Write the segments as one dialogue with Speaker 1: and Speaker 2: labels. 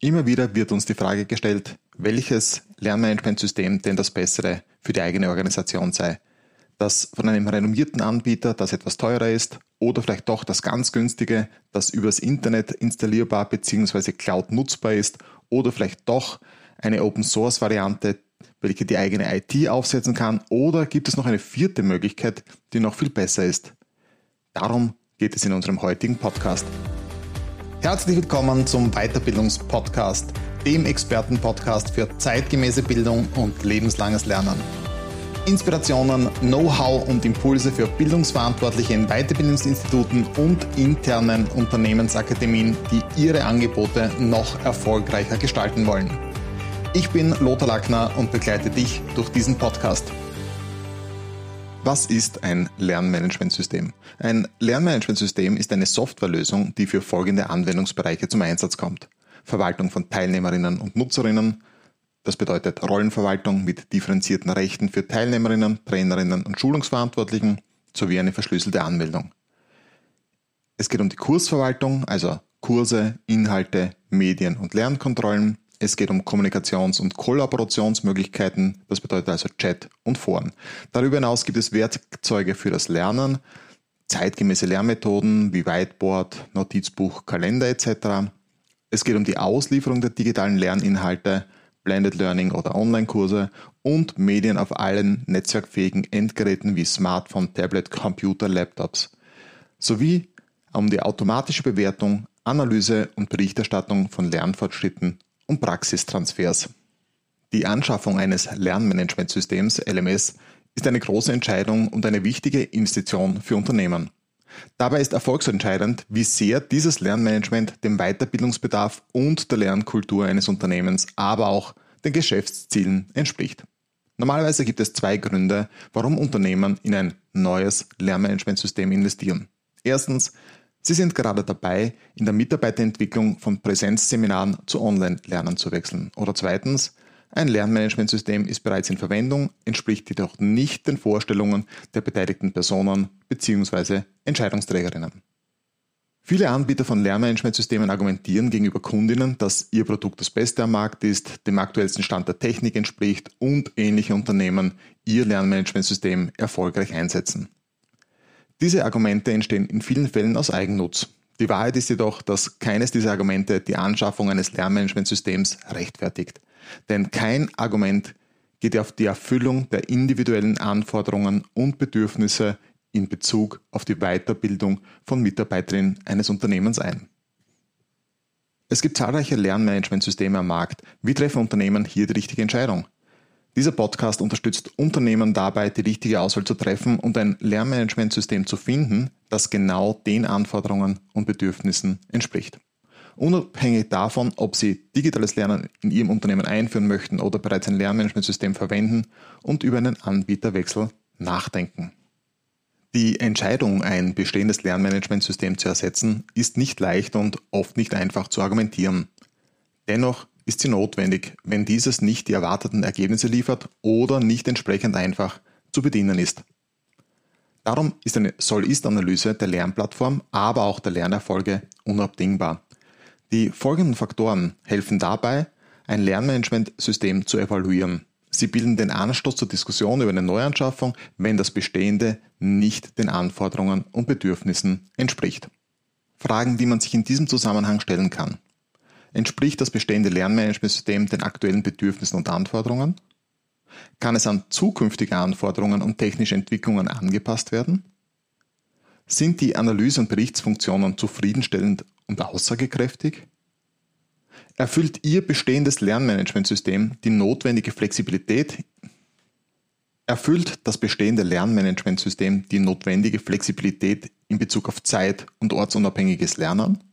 Speaker 1: Immer wieder wird uns die Frage gestellt, welches Lernmanagementsystem denn das bessere für die eigene Organisation sei. Das von einem renommierten Anbieter, das etwas teurer ist, oder vielleicht doch das ganz günstige, das übers Internet installierbar bzw. Cloud nutzbar ist, oder vielleicht doch eine Open Source Variante, welche die eigene IT aufsetzen kann, oder gibt es noch eine vierte Möglichkeit, die noch viel besser ist? Darum geht es in unserem heutigen Podcast. Herzlich willkommen zum Weiterbildungspodcast, dem Expertenpodcast für zeitgemäße Bildung und lebenslanges Lernen. Inspirationen, Know-how und Impulse für Bildungsverantwortliche in Weiterbildungsinstituten und internen Unternehmensakademien, die ihre Angebote noch erfolgreicher gestalten wollen. Ich bin Lothar Lackner und begleite dich durch diesen Podcast. Was ist ein Lernmanagementsystem? Ein Lernmanagementsystem ist eine Softwarelösung, die für folgende Anwendungsbereiche zum Einsatz kommt. Verwaltung von Teilnehmerinnen und Nutzerinnen, das bedeutet Rollenverwaltung mit differenzierten Rechten für Teilnehmerinnen, Trainerinnen und Schulungsverantwortlichen sowie eine verschlüsselte Anmeldung. Es geht um die Kursverwaltung, also Kurse, Inhalte, Medien und Lernkontrollen, es geht um Kommunikations- und Kollaborationsmöglichkeiten, das bedeutet also Chat und Foren. Darüber hinaus gibt es Werkzeuge für das Lernen, zeitgemäße Lernmethoden wie Whiteboard, Notizbuch, Kalender etc. Es geht um die Auslieferung der digitalen Lerninhalte, Blended Learning oder Online-Kurse und Medien auf allen netzwerkfähigen Endgeräten wie Smartphone, Tablet, Computer, Laptops. Sowie um die automatische Bewertung, Analyse und Berichterstattung von Lernfortschritten und Praxistransfers. Die Anschaffung eines Lernmanagementsystems LMS ist eine große Entscheidung und eine wichtige Investition für Unternehmen. Dabei ist erfolgsentscheidend, wie sehr dieses Lernmanagement dem Weiterbildungsbedarf und der Lernkultur eines Unternehmens, aber auch den Geschäftszielen entspricht. Normalerweise gibt es zwei Gründe, warum Unternehmen in ein neues Lernmanagementsystem investieren. Erstens, Sie sind gerade dabei, in der Mitarbeiterentwicklung von Präsenzseminaren zu Online-Lernen zu wechseln. Oder zweitens, ein Lernmanagementsystem ist bereits in Verwendung, entspricht jedoch nicht den Vorstellungen der beteiligten Personen bzw. Entscheidungsträgerinnen. Viele Anbieter von Lernmanagementsystemen argumentieren gegenüber Kundinnen, dass ihr Produkt das Beste am Markt ist, dem aktuellsten Stand der Technik entspricht und ähnliche Unternehmen ihr Lernmanagementsystem erfolgreich einsetzen. Diese Argumente entstehen in vielen Fällen aus Eigennutz. Die Wahrheit ist jedoch, dass keines dieser Argumente die Anschaffung eines Lernmanagementsystems rechtfertigt. Denn kein Argument geht auf die Erfüllung der individuellen Anforderungen und Bedürfnisse in Bezug auf die Weiterbildung von Mitarbeiterinnen eines Unternehmens ein. Es gibt zahlreiche Lernmanagementsysteme am Markt. Wie treffen Unternehmen hier die richtige Entscheidung? Dieser Podcast unterstützt Unternehmen dabei, die richtige Auswahl zu treffen und ein Lernmanagementsystem zu finden, das genau den Anforderungen und Bedürfnissen entspricht. Unabhängig davon, ob Sie digitales Lernen in Ihrem Unternehmen einführen möchten oder bereits ein Lernmanagementsystem verwenden und über einen Anbieterwechsel nachdenken. Die Entscheidung, ein bestehendes Lernmanagementsystem zu ersetzen, ist nicht leicht und oft nicht einfach zu argumentieren. Dennoch ist sie notwendig, wenn dieses nicht die erwarteten Ergebnisse liefert oder nicht entsprechend einfach zu bedienen ist. Darum ist eine Soll-Ist-Analyse der Lernplattform, aber auch der Lernerfolge unabdingbar. Die folgenden Faktoren helfen dabei, ein Lernmanagementsystem zu evaluieren. Sie bilden den Anstoß zur Diskussion über eine Neuanschaffung, wenn das Bestehende nicht den Anforderungen und Bedürfnissen entspricht. Fragen, die man sich in diesem Zusammenhang stellen kann. Entspricht das bestehende Lernmanagementsystem den aktuellen Bedürfnissen und Anforderungen? Kann es an zukünftige Anforderungen und technische Entwicklungen angepasst werden? Sind die Analyse- und Berichtsfunktionen zufriedenstellend und aussagekräftig? Erfüllt Ihr bestehendes Lernmanagementsystem die notwendige Flexibilität? Erfüllt das bestehende Lernmanagementsystem die notwendige Flexibilität in Bezug auf Zeit- und ortsunabhängiges Lernen?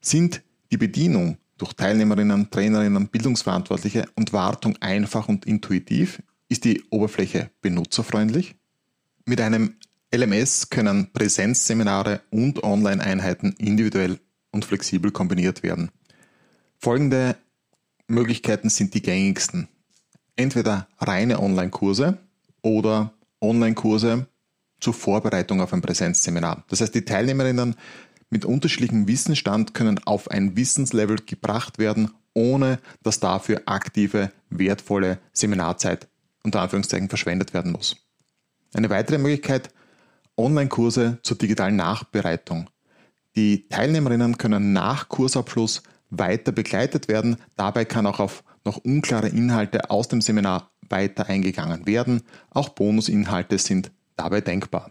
Speaker 1: Sind die Bedienung durch Teilnehmerinnen, Trainerinnen, Bildungsverantwortliche und Wartung einfach und intuitiv? Ist die Oberfläche benutzerfreundlich? Mit einem LMS können Präsenzseminare und Online-Einheiten individuell und flexibel kombiniert werden. Folgende Möglichkeiten sind die gängigsten. Entweder reine Online-Kurse oder Online-Kurse zur Vorbereitung auf ein Präsenzseminar. Das heißt, die Teilnehmerinnen mit unterschiedlichem Wissensstand können auf ein Wissenslevel gebracht werden, ohne dass dafür aktive, wertvolle Seminarzeit unter Anführungszeichen verschwendet werden muss. Eine weitere Möglichkeit, Online-Kurse zur digitalen Nachbereitung. Die Teilnehmerinnen können nach Kursabschluss weiter begleitet werden. Dabei kann auch auf noch unklare Inhalte aus dem Seminar weiter eingegangen werden. Auch Bonusinhalte sind dabei denkbar.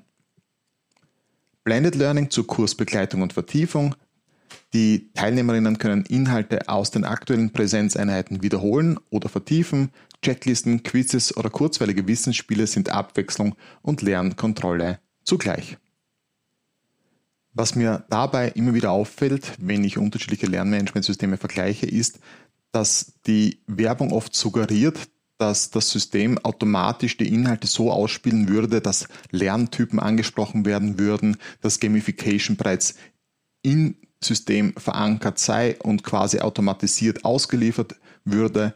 Speaker 1: Blended Learning zur Kursbegleitung und Vertiefung. Die Teilnehmerinnen können Inhalte aus den aktuellen Präsenzeinheiten wiederholen oder vertiefen. Checklisten, Quizzes oder kurzweilige Wissensspiele sind Abwechslung und Lernkontrolle zugleich. Was mir dabei immer wieder auffällt, wenn ich unterschiedliche Lernmanagementsysteme vergleiche, ist, dass die Werbung oft suggeriert, dass das System automatisch die Inhalte so ausspielen würde, dass Lerntypen angesprochen werden würden, dass Gamification bereits im System verankert sei und quasi automatisiert ausgeliefert würde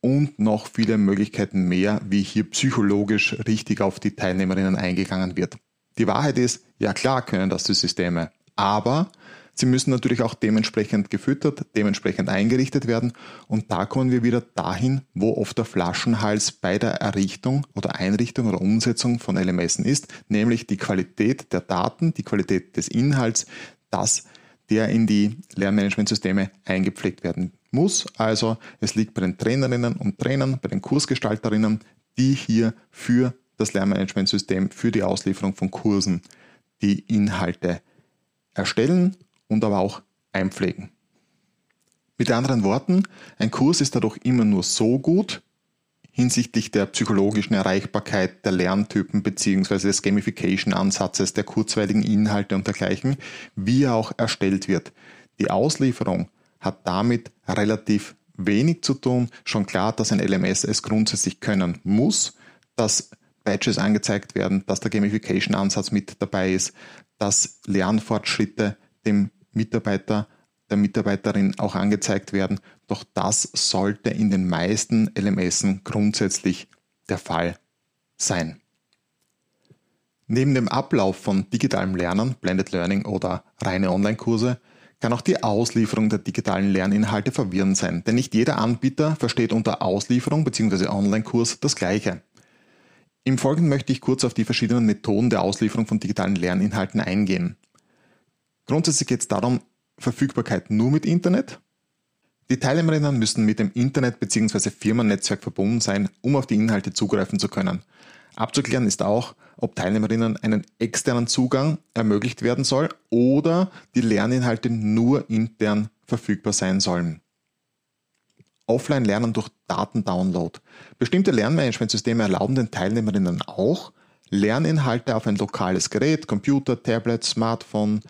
Speaker 1: und noch viele Möglichkeiten mehr, wie hier psychologisch richtig auf die Teilnehmerinnen eingegangen wird. Die Wahrheit ist, ja klar können das die Systeme, aber sie müssen natürlich auch dementsprechend gefüttert, dementsprechend eingerichtet werden und da kommen wir wieder dahin, wo oft der Flaschenhals bei der Errichtung oder Einrichtung oder Umsetzung von LMS ist, nämlich die Qualität der Daten, die Qualität des Inhalts, das der in die Lernmanagementsysteme eingepflegt werden muss. Also es liegt bei den Trainerinnen und Trainern, bei den Kursgestalterinnen, die hier für das Lernmanagementsystem für die Auslieferung von Kursen die Inhalte erstellen und aber auch einpflegen. Mit anderen Worten, ein Kurs ist dadurch immer nur so gut hinsichtlich der psychologischen Erreichbarkeit der Lerntypen bzw. des Gamification-Ansatzes, der kurzweiligen Inhalte und dergleichen, wie er auch erstellt wird. Die Auslieferung hat damit relativ wenig zu tun. Schon klar, dass ein LMS es grundsätzlich können muss, dass Badges angezeigt werden, dass der Gamification-Ansatz mit dabei ist, dass Lernfortschritte dem Mitarbeiter, der Mitarbeiterin auch angezeigt werden. Doch das sollte in den meisten LMSen grundsätzlich der Fall sein. Neben dem Ablauf von digitalem Lernen, Blended Learning oder reine Online-Kurse, kann auch die Auslieferung der digitalen Lerninhalte verwirrend sein, denn nicht jeder Anbieter versteht unter Auslieferung bzw. Online-Kurs das Gleiche. Im Folgenden möchte ich kurz auf die verschiedenen Methoden der Auslieferung von digitalen Lerninhalten eingehen. Grundsätzlich geht es darum, Verfügbarkeit nur mit Internet. Die Teilnehmerinnen müssen mit dem Internet bzw. Firmennetzwerk verbunden sein, um auf die Inhalte zugreifen zu können. Abzuklären ist auch, ob Teilnehmerinnen einen externen Zugang ermöglicht werden soll oder die Lerninhalte nur intern verfügbar sein sollen. Offline-Lernen durch Datendownload. Bestimmte Lernmanagementsysteme erlauben den Teilnehmerinnen auch, Lerninhalte auf ein lokales Gerät, Computer, Tablet, Smartphone,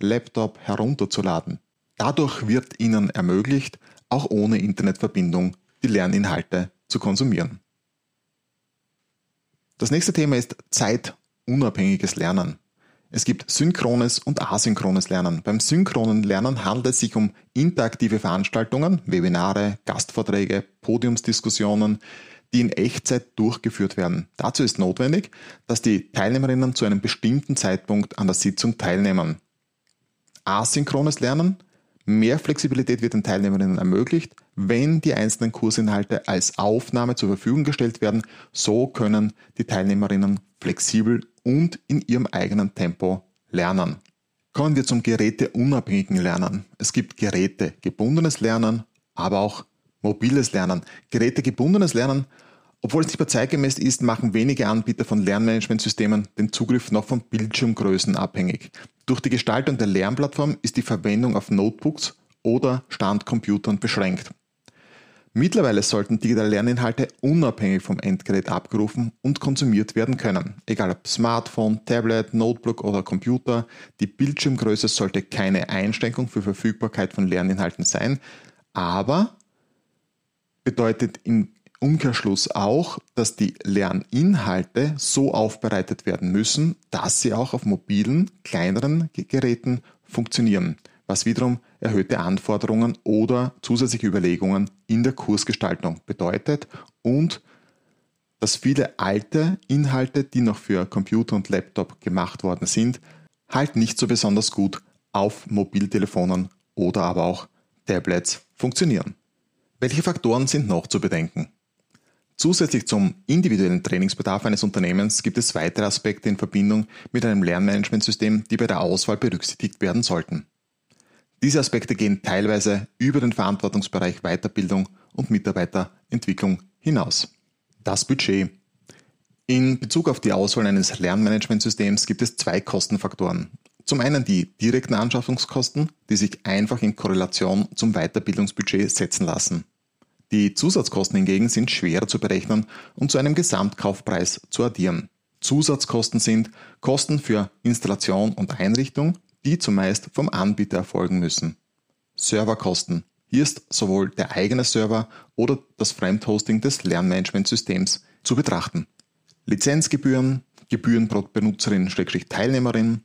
Speaker 1: Laptop herunterzuladen. Dadurch wird ihnen ermöglicht, auch ohne Internetverbindung die Lerninhalte zu konsumieren. Das nächste Thema ist zeitunabhängiges Lernen. Es gibt synchrones und asynchrones Lernen. Beim synchronen Lernen handelt es sich um interaktive Veranstaltungen, Webinare, Gastvorträge, Podiumsdiskussionen, die in Echtzeit durchgeführt werden. Dazu ist notwendig, dass die Teilnehmerinnen zu einem bestimmten Zeitpunkt an der Sitzung teilnehmen. Asynchrones Lernen, mehr Flexibilität wird den Teilnehmerinnen ermöglicht, wenn die einzelnen Kursinhalte als Aufnahme zur Verfügung gestellt werden. So können die Teilnehmerinnen flexibel und in ihrem eigenen Tempo lernen. Kommen wir zum geräteunabhängigen Lernen. Es gibt gerätegebundenes Lernen, aber auch mobiles Lernen. Gerätegebundenes Lernen, obwohl es nicht mehr zeitgemäß ist, machen wenige Anbieter von Lernmanagementsystemen den Zugriff noch von Bildschirmgrößen abhängig. Durch die Gestaltung der Lernplattform ist die Verwendung auf Notebooks oder Standcomputern beschränkt. Mittlerweile sollten digitale Lerninhalte unabhängig vom Endgerät abgerufen und konsumiert werden können. Egal ob Smartphone, Tablet, Notebook oder Computer, die Bildschirmgröße sollte keine Einschränkung für Verfügbarkeit von Lerninhalten sein, aber bedeutet im Umkehrschluss auch, dass die Lerninhalte so aufbereitet werden müssen, dass sie auch auf mobilen, kleineren Geräten funktionieren was wiederum erhöhte Anforderungen oder zusätzliche Überlegungen in der Kursgestaltung bedeutet und dass viele alte Inhalte, die noch für Computer und Laptop gemacht worden sind, halt nicht so besonders gut auf Mobiltelefonen oder aber auch Tablets funktionieren. Welche Faktoren sind noch zu bedenken? Zusätzlich zum individuellen Trainingsbedarf eines Unternehmens gibt es weitere Aspekte in Verbindung mit einem Lernmanagementsystem, die bei der Auswahl berücksichtigt werden sollten. Diese Aspekte gehen teilweise über den Verantwortungsbereich Weiterbildung und Mitarbeiterentwicklung hinaus. Das Budget. In Bezug auf die Auswahl eines Lernmanagementsystems gibt es zwei Kostenfaktoren. Zum einen die direkten Anschaffungskosten, die sich einfach in Korrelation zum Weiterbildungsbudget setzen lassen. Die Zusatzkosten hingegen sind schwerer zu berechnen und zu einem Gesamtkaufpreis zu addieren. Zusatzkosten sind Kosten für Installation und Einrichtung, die zumeist vom Anbieter erfolgen müssen. Serverkosten. Hier ist sowohl der eigene Server oder das Fremdhosting des Lernmanagementsystems zu betrachten. Lizenzgebühren, Gebühren pro Benutzerin-Teilnehmerin,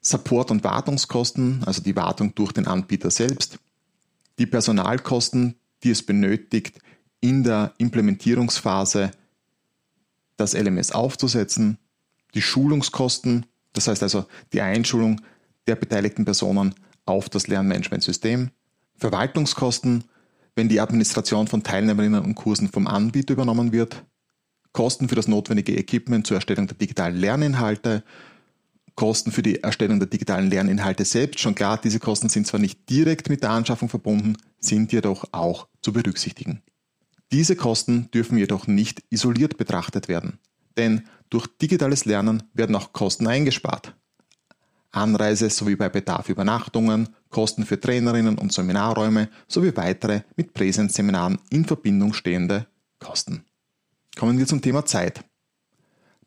Speaker 1: Support- und Wartungskosten, also die Wartung durch den Anbieter selbst, die Personalkosten, die es benötigt, in der Implementierungsphase das LMS aufzusetzen, die Schulungskosten, das heißt also die Einschulung der beteiligten Personen auf das Lernmanagementsystem, Verwaltungskosten, wenn die Administration von Teilnehmerinnen und Kursen vom Anbieter übernommen wird, Kosten für das notwendige Equipment zur Erstellung der digitalen Lerninhalte, Kosten für die Erstellung der digitalen Lerninhalte selbst. Schon klar, diese Kosten sind zwar nicht direkt mit der Anschaffung verbunden, sind jedoch auch zu berücksichtigen. Diese Kosten dürfen jedoch nicht isoliert betrachtet werden, denn durch digitales Lernen werden auch Kosten eingespart. Anreise sowie bei Bedarf Übernachtungen, Kosten für Trainerinnen und Seminarräume sowie weitere mit Präsenzseminaren in Verbindung stehende Kosten. Kommen wir zum Thema Zeit.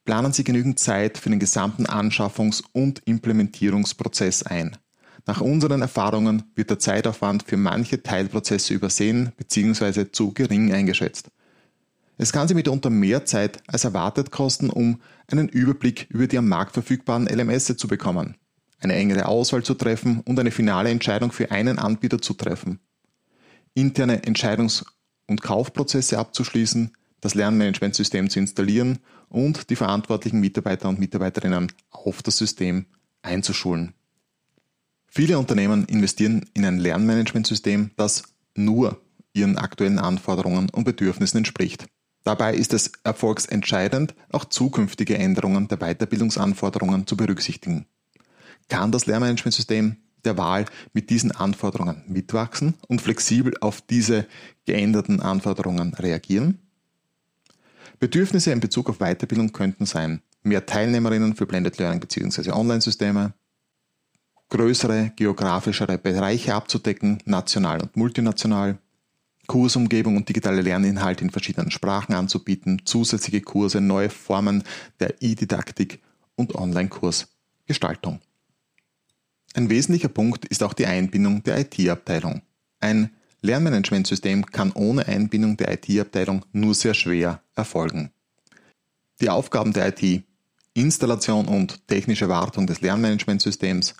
Speaker 1: Planen Sie genügend Zeit für den gesamten Anschaffungs- und Implementierungsprozess ein. Nach unseren Erfahrungen wird der Zeitaufwand für manche Teilprozesse übersehen bzw. zu gering eingeschätzt. Es kann Sie mitunter mehr Zeit als erwartet kosten, um einen Überblick über die am Markt verfügbaren LMS zu bekommen eine engere Auswahl zu treffen und eine finale Entscheidung für einen Anbieter zu treffen. Interne Entscheidungs- und Kaufprozesse abzuschließen, das Lernmanagementsystem zu installieren und die verantwortlichen Mitarbeiter und Mitarbeiterinnen auf das System einzuschulen. Viele Unternehmen investieren in ein Lernmanagementsystem, das nur ihren aktuellen Anforderungen und Bedürfnissen entspricht. Dabei ist es erfolgsentscheidend, auch zukünftige Änderungen der Weiterbildungsanforderungen zu berücksichtigen kann das Lernmanagementsystem der Wahl mit diesen Anforderungen mitwachsen und flexibel auf diese geänderten Anforderungen reagieren? Bedürfnisse in Bezug auf Weiterbildung könnten sein mehr Teilnehmerinnen für Blended Learning bzw. Online-Systeme, größere geografischere Bereiche abzudecken, national und multinational, Kursumgebung und digitale Lerninhalte in verschiedenen Sprachen anzubieten, zusätzliche Kurse, neue Formen der E-Didaktik und Online-Kursgestaltung. Ein wesentlicher Punkt ist auch die Einbindung der IT-Abteilung. Ein Lernmanagementsystem kann ohne Einbindung der IT-Abteilung nur sehr schwer erfolgen. Die Aufgaben der IT, Installation und technische Wartung des Lernmanagementsystems,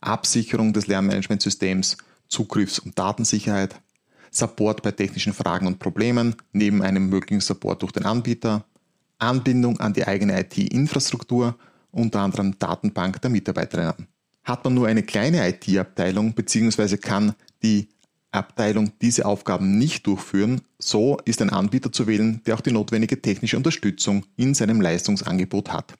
Speaker 1: Absicherung des Lernmanagementsystems, Zugriffs- und Datensicherheit, Support bei technischen Fragen und Problemen neben einem möglichen Support durch den Anbieter, Anbindung an die eigene IT-Infrastruktur, unter anderem Datenbank der Mitarbeiterinnen. Hat man nur eine kleine IT-Abteilung bzw. kann die Abteilung diese Aufgaben nicht durchführen, so ist ein Anbieter zu wählen, der auch die notwendige technische Unterstützung in seinem Leistungsangebot hat.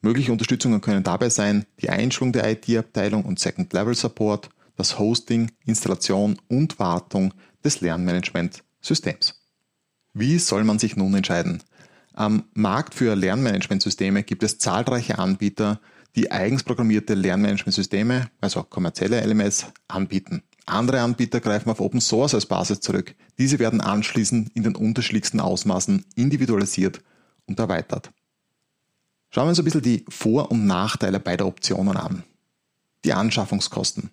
Speaker 1: Mögliche Unterstützungen können dabei sein die Einschulung der IT-Abteilung und Second-Level-Support, das Hosting, Installation und Wartung des Lernmanagementsystems. Wie soll man sich nun entscheiden? Am Markt für Lernmanagementsysteme gibt es zahlreiche Anbieter, die eigens programmierte Lernmanagementsysteme, also kommerzielle LMS, anbieten. Andere Anbieter greifen auf Open Source als Basis zurück. Diese werden anschließend in den unterschiedlichsten Ausmaßen individualisiert und erweitert. Schauen wir uns ein bisschen die Vor- und Nachteile beider Optionen an. Die Anschaffungskosten.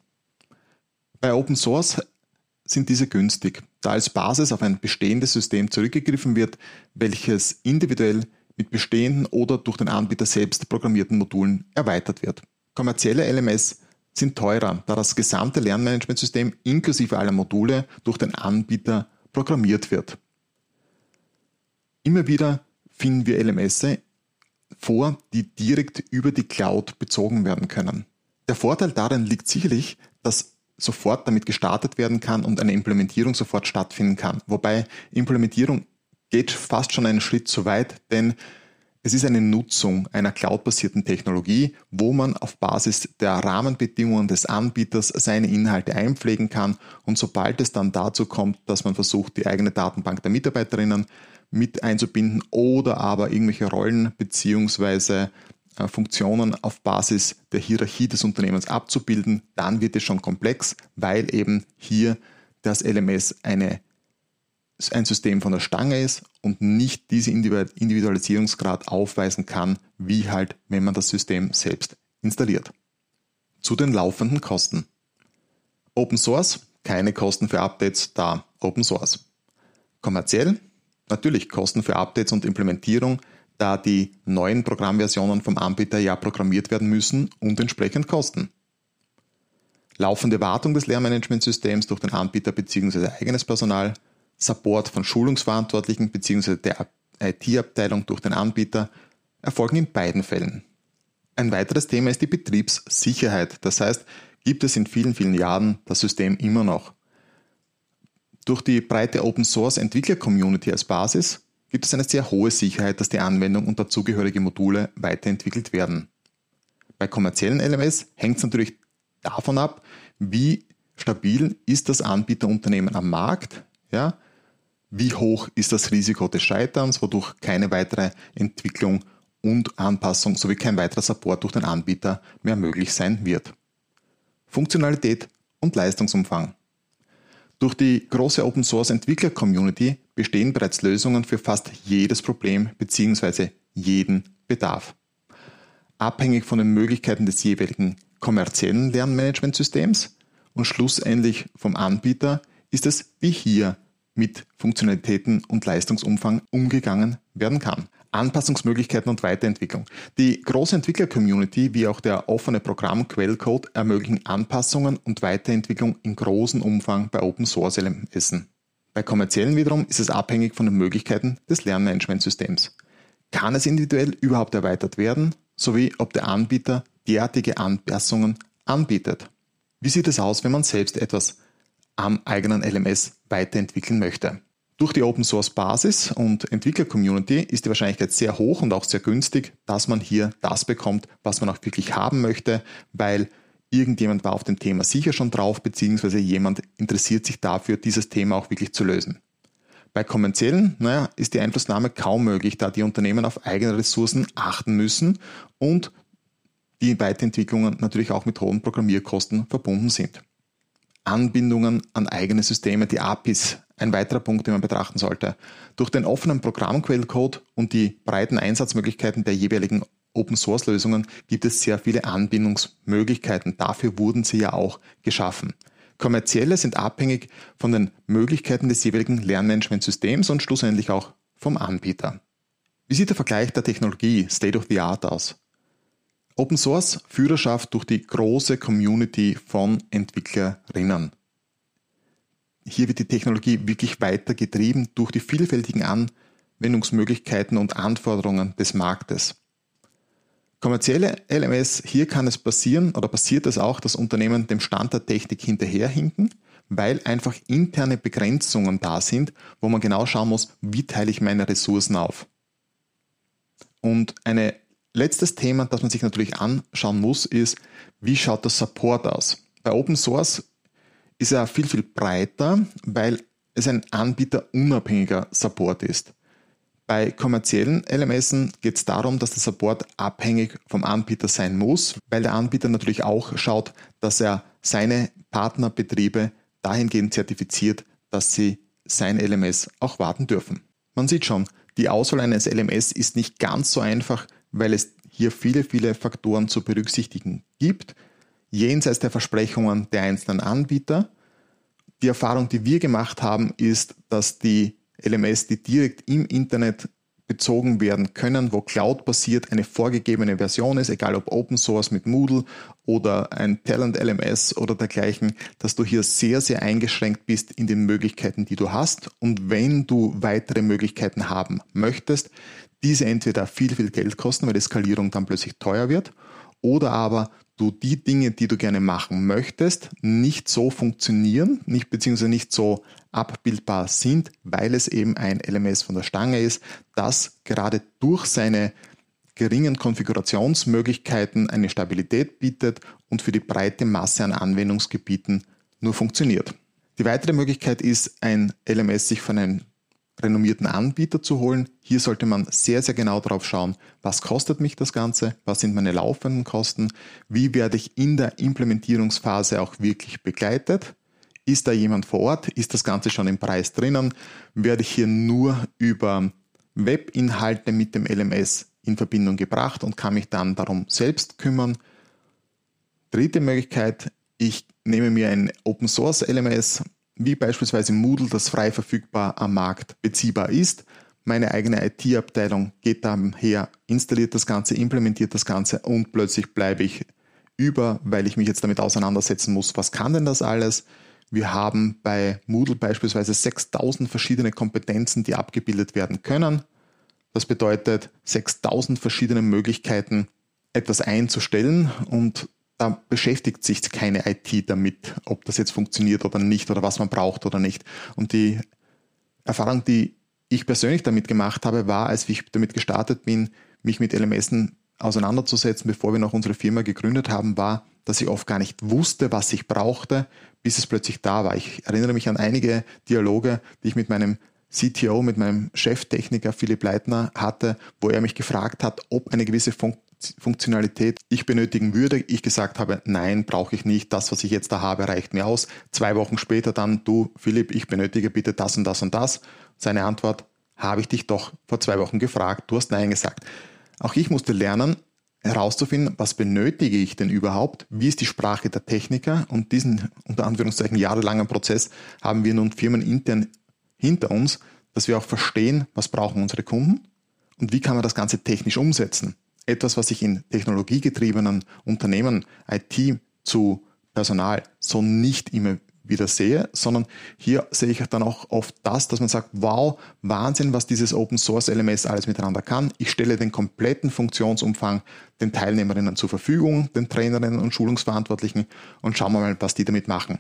Speaker 1: Bei Open Source sind diese günstig, da als Basis auf ein bestehendes System zurückgegriffen wird, welches individuell mit bestehenden oder durch den Anbieter selbst programmierten Modulen erweitert wird. Kommerzielle LMS sind teurer, da das gesamte Lernmanagementsystem inklusive aller Module durch den Anbieter programmiert wird. Immer wieder finden wir LMS vor, die direkt über die Cloud bezogen werden können. Der Vorteil darin liegt sicherlich, dass sofort damit gestartet werden kann und eine Implementierung sofort stattfinden kann. Wobei Implementierung geht fast schon einen Schritt zu weit, denn es ist eine Nutzung einer cloudbasierten Technologie, wo man auf Basis der Rahmenbedingungen des Anbieters seine Inhalte einpflegen kann. Und sobald es dann dazu kommt, dass man versucht, die eigene Datenbank der Mitarbeiterinnen mit einzubinden oder aber irgendwelche Rollen beziehungsweise äh, Funktionen auf Basis der Hierarchie des Unternehmens abzubilden, dann wird es schon komplex, weil eben hier das LMS eine ein System von der Stange ist und nicht diesen Individualisierungsgrad aufweisen kann, wie halt, wenn man das System selbst installiert. Zu den laufenden Kosten. Open Source, keine Kosten für Updates, da Open Source. Kommerziell, natürlich Kosten für Updates und Implementierung, da die neuen Programmversionen vom Anbieter ja programmiert werden müssen und entsprechend kosten. Laufende Wartung des Lehrmanagementsystems durch den Anbieter bzw. eigenes Personal, Support von Schulungsverantwortlichen bzw. der IT-Abteilung durch den Anbieter erfolgen in beiden Fällen. Ein weiteres Thema ist die Betriebssicherheit. Das heißt, gibt es in vielen, vielen Jahren das System immer noch. Durch die breite Open Source Entwickler Community als Basis gibt es eine sehr hohe Sicherheit, dass die Anwendung und dazugehörige Module weiterentwickelt werden. Bei kommerziellen LMS hängt es natürlich davon ab, wie stabil ist das Anbieterunternehmen am Markt, ja, wie hoch ist das Risiko des Scheiterns, wodurch keine weitere Entwicklung und Anpassung sowie kein weiterer Support durch den Anbieter mehr möglich sein wird. Funktionalität und Leistungsumfang. Durch die große Open Source Entwickler Community bestehen bereits Lösungen für fast jedes Problem bzw. jeden Bedarf. Abhängig von den Möglichkeiten des jeweiligen kommerziellen Lernmanagementsystems und schlussendlich vom Anbieter ist es wie hier mit Funktionalitäten und Leistungsumfang umgegangen werden kann. Anpassungsmöglichkeiten und Weiterentwicklung. Die große Entwickler-Community wie auch der offene Programmquellcode ermöglichen Anpassungen und Weiterentwicklung in großem Umfang bei Open Source LMSen. Bei kommerziellen wiederum ist es abhängig von den Möglichkeiten des Lernmanagementsystems. Kann es individuell überhaupt erweitert werden, sowie ob der Anbieter derartige Anpassungen anbietet? Wie sieht es aus, wenn man selbst etwas am eigenen LMS weiterentwickeln möchte. Durch die Open Source Basis und Entwickler Community ist die Wahrscheinlichkeit sehr hoch und auch sehr günstig, dass man hier das bekommt, was man auch wirklich haben möchte, weil irgendjemand war auf dem Thema sicher schon drauf, beziehungsweise jemand interessiert sich dafür, dieses Thema auch wirklich zu lösen. Bei kommerziellen, naja, ist die Einflussnahme kaum möglich, da die Unternehmen auf eigene Ressourcen achten müssen und die Weiterentwicklungen natürlich auch mit hohen Programmierkosten verbunden sind. Anbindungen an eigene Systeme, die APIs, ein weiterer Punkt, den man betrachten sollte. Durch den offenen Programmquellcode und die breiten Einsatzmöglichkeiten der jeweiligen Open-Source-Lösungen gibt es sehr viele Anbindungsmöglichkeiten. Dafür wurden sie ja auch geschaffen. Kommerzielle sind abhängig von den Möglichkeiten des jeweiligen Lernmanagementsystems und schlussendlich auch vom Anbieter. Wie sieht der Vergleich der Technologie State of the Art aus? Open Source Führerschaft durch die große Community von Entwicklerinnen. Hier wird die Technologie wirklich weitergetrieben durch die vielfältigen Anwendungsmöglichkeiten und Anforderungen des Marktes. Kommerzielle LMS, hier kann es passieren oder passiert es auch, dass Unternehmen dem Stand der Technik hinterherhinken, weil einfach interne Begrenzungen da sind, wo man genau schauen muss, wie teile ich meine Ressourcen auf. Und eine Letztes Thema, das man sich natürlich anschauen muss, ist, wie schaut der Support aus? Bei Open Source ist er viel, viel breiter, weil es ein anbieterunabhängiger Support ist. Bei kommerziellen LMSen geht es darum, dass der Support abhängig vom Anbieter sein muss, weil der Anbieter natürlich auch schaut, dass er seine Partnerbetriebe dahingehend zertifiziert, dass sie sein LMS auch warten dürfen. Man sieht schon, die Auswahl eines LMS ist nicht ganz so einfach, weil es hier viele, viele Faktoren zu berücksichtigen gibt, jenseits der Versprechungen der einzelnen Anbieter. Die Erfahrung, die wir gemacht haben, ist, dass die LMS, die direkt im Internet bezogen werden können, wo Cloud-basiert eine vorgegebene Version ist, egal ob Open Source mit Moodle oder ein Talent LMS oder dergleichen, dass du hier sehr, sehr eingeschränkt bist in den Möglichkeiten, die du hast. Und wenn du weitere Möglichkeiten haben möchtest, diese entweder viel, viel Geld kosten, weil die Skalierung dann plötzlich teuer wird, oder aber du die Dinge, die du gerne machen möchtest, nicht so funktionieren, nicht beziehungsweise nicht so abbildbar sind, weil es eben ein LMS von der Stange ist, das gerade durch seine geringen Konfigurationsmöglichkeiten eine Stabilität bietet und für die breite Masse an Anwendungsgebieten nur funktioniert. Die weitere Möglichkeit ist, ein LMS sich von einem renommierten Anbieter zu holen. Hier sollte man sehr, sehr genau darauf schauen, was kostet mich das Ganze, was sind meine laufenden Kosten, wie werde ich in der Implementierungsphase auch wirklich begleitet. Ist da jemand vor Ort? Ist das Ganze schon im Preis drinnen? Werde ich hier nur über Webinhalte mit dem LMS in Verbindung gebracht und kann mich dann darum selbst kümmern? Dritte Möglichkeit, ich nehme mir ein Open Source LMS, wie beispielsweise Moodle, das frei verfügbar am Markt beziehbar ist. Meine eigene IT-Abteilung geht dann her, installiert das Ganze, implementiert das Ganze und plötzlich bleibe ich über, weil ich mich jetzt damit auseinandersetzen muss, was kann denn das alles? Wir haben bei Moodle beispielsweise 6000 verschiedene Kompetenzen, die abgebildet werden können. Das bedeutet 6000 verschiedene Möglichkeiten, etwas einzustellen und da beschäftigt sich keine IT damit, ob das jetzt funktioniert oder nicht oder was man braucht oder nicht. Und die Erfahrung, die ich persönlich damit gemacht habe, war, als ich damit gestartet bin, mich mit LMSen auseinanderzusetzen, bevor wir noch unsere Firma gegründet haben, war, dass ich oft gar nicht wusste, was ich brauchte, bis es plötzlich da war. Ich erinnere mich an einige Dialoge, die ich mit meinem CTO, mit meinem Cheftechniker Philipp Leitner hatte, wo er mich gefragt hat, ob eine gewisse Fun Funktionalität ich benötigen würde. Ich gesagt habe, nein, brauche ich nicht. Das, was ich jetzt da habe, reicht mir aus. Zwei Wochen später dann, du, Philipp, ich benötige bitte das und das und das. Seine Antwort, habe ich dich doch vor zwei Wochen gefragt. Du hast nein gesagt. Auch ich musste lernen, herauszufinden, was benötige ich denn überhaupt? Wie ist die Sprache der Techniker? Und diesen, unter Anführungszeichen, jahrelangen Prozess haben wir nun firmenintern hinter uns, dass wir auch verstehen, was brauchen unsere Kunden und wie kann man das Ganze technisch umsetzen etwas, was ich in technologiegetriebenen Unternehmen, IT zu Personal so nicht immer wieder sehe, sondern hier sehe ich dann auch oft das, dass man sagt, wow, Wahnsinn, was dieses Open Source LMS alles miteinander kann. Ich stelle den kompletten Funktionsumfang den Teilnehmerinnen zur Verfügung, den Trainerinnen und Schulungsverantwortlichen und schauen wir mal, was die damit machen.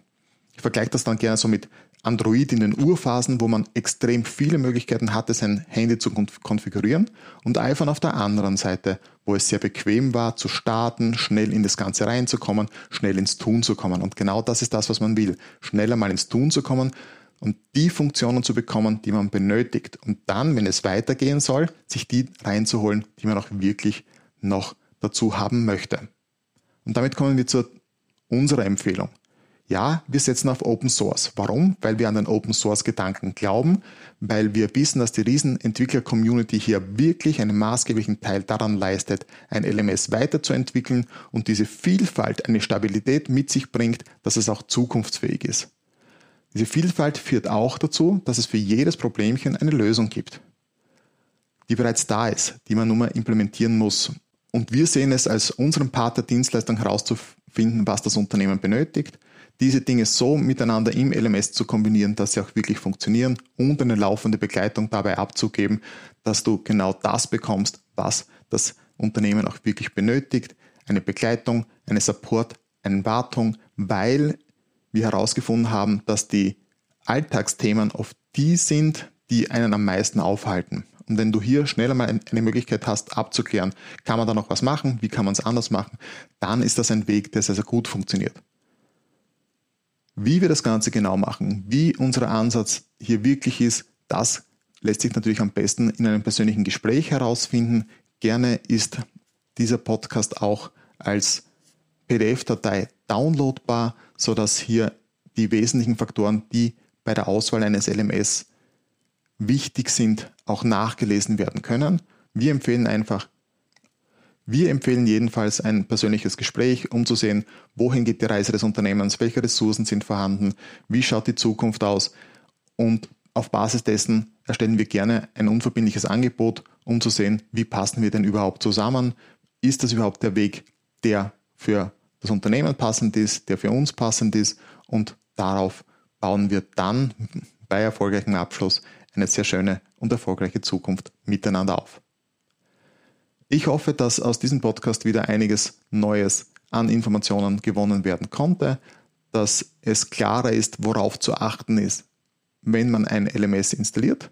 Speaker 1: Ich vergleiche das dann gerne so mit Android in den Urphasen, wo man extrem viele Möglichkeiten hatte, sein Handy zu konfigurieren und iPhone auf der anderen Seite, wo es sehr bequem war, zu starten, schnell in das Ganze reinzukommen, schnell ins Tun zu kommen. Und genau das ist das, was man will. Schneller mal ins Tun zu kommen und die Funktionen zu bekommen, die man benötigt. Und dann, wenn es weitergehen soll, sich die reinzuholen, die man auch wirklich noch dazu haben möchte. Und damit kommen wir zu unserer Empfehlung. Ja, wir setzen auf Open Source. Warum? Weil wir an den Open Source Gedanken glauben, weil wir wissen, dass die Riesenentwickler-Community hier wirklich einen maßgeblichen Teil daran leistet, ein LMS weiterzuentwickeln und diese Vielfalt eine Stabilität mit sich bringt, dass es auch zukunftsfähig ist. Diese Vielfalt führt auch dazu, dass es für jedes Problemchen eine Lösung gibt, die bereits da ist, die man nur mal implementieren muss. Und wir sehen es als unseren Part der Dienstleistung herauszufinden, was das Unternehmen benötigt, diese Dinge so miteinander im LMS zu kombinieren, dass sie auch wirklich funktionieren und eine laufende Begleitung dabei abzugeben, dass du genau das bekommst, was das Unternehmen auch wirklich benötigt. Eine Begleitung, eine Support, eine Wartung, weil wir herausgefunden haben, dass die Alltagsthemen oft die sind, die einen am meisten aufhalten. Und wenn du hier schneller mal eine Möglichkeit hast, abzuklären, kann man da noch was machen, wie kann man es anders machen, dann ist das ein Weg, der sehr, sehr gut funktioniert. Wie wir das Ganze genau machen, wie unser Ansatz hier wirklich ist, das lässt sich natürlich am besten in einem persönlichen Gespräch herausfinden. Gerne ist dieser Podcast auch als PDF-Datei downloadbar, sodass hier die wesentlichen Faktoren, die bei der Auswahl eines LMS wichtig sind, auch nachgelesen werden können. Wir empfehlen einfach wir empfehlen jedenfalls ein persönliches Gespräch, um zu sehen, wohin geht die Reise des Unternehmens, welche Ressourcen sind vorhanden, wie schaut die Zukunft aus? Und auf Basis dessen erstellen wir gerne ein unverbindliches Angebot, um zu sehen, wie passen wir denn überhaupt zusammen, ist das überhaupt der Weg, der für das Unternehmen passend ist, der für uns passend ist? Und darauf bauen wir dann bei erfolgreichem Abschluss eine sehr schöne und erfolgreiche Zukunft miteinander auf. Ich hoffe, dass aus diesem Podcast wieder einiges Neues an Informationen gewonnen werden konnte, dass es klarer ist, worauf zu achten ist, wenn man ein LMS installiert.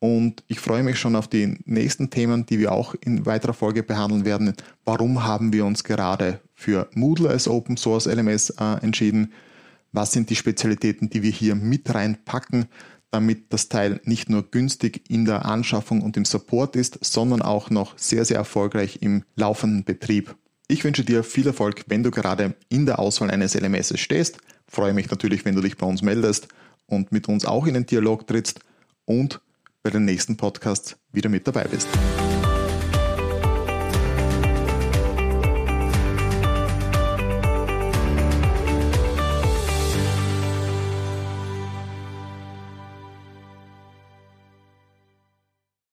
Speaker 1: Und ich freue mich schon auf die nächsten Themen, die wir auch in weiterer Folge behandeln werden. Warum haben wir uns gerade für Moodle als Open Source LMS äh, entschieden? Was sind die Spezialitäten, die wir hier mit reinpacken, damit das Teil nicht nur günstig in der Anschaffung und im Support ist, sondern auch noch sehr, sehr erfolgreich im laufenden Betrieb. Ich wünsche dir viel Erfolg, wenn du gerade in der Auswahl eines LMS stehst. Freue mich natürlich, wenn du dich bei uns meldest und mit uns auch in den Dialog trittst und bei den nächsten Podcasts wieder mit dabei bist.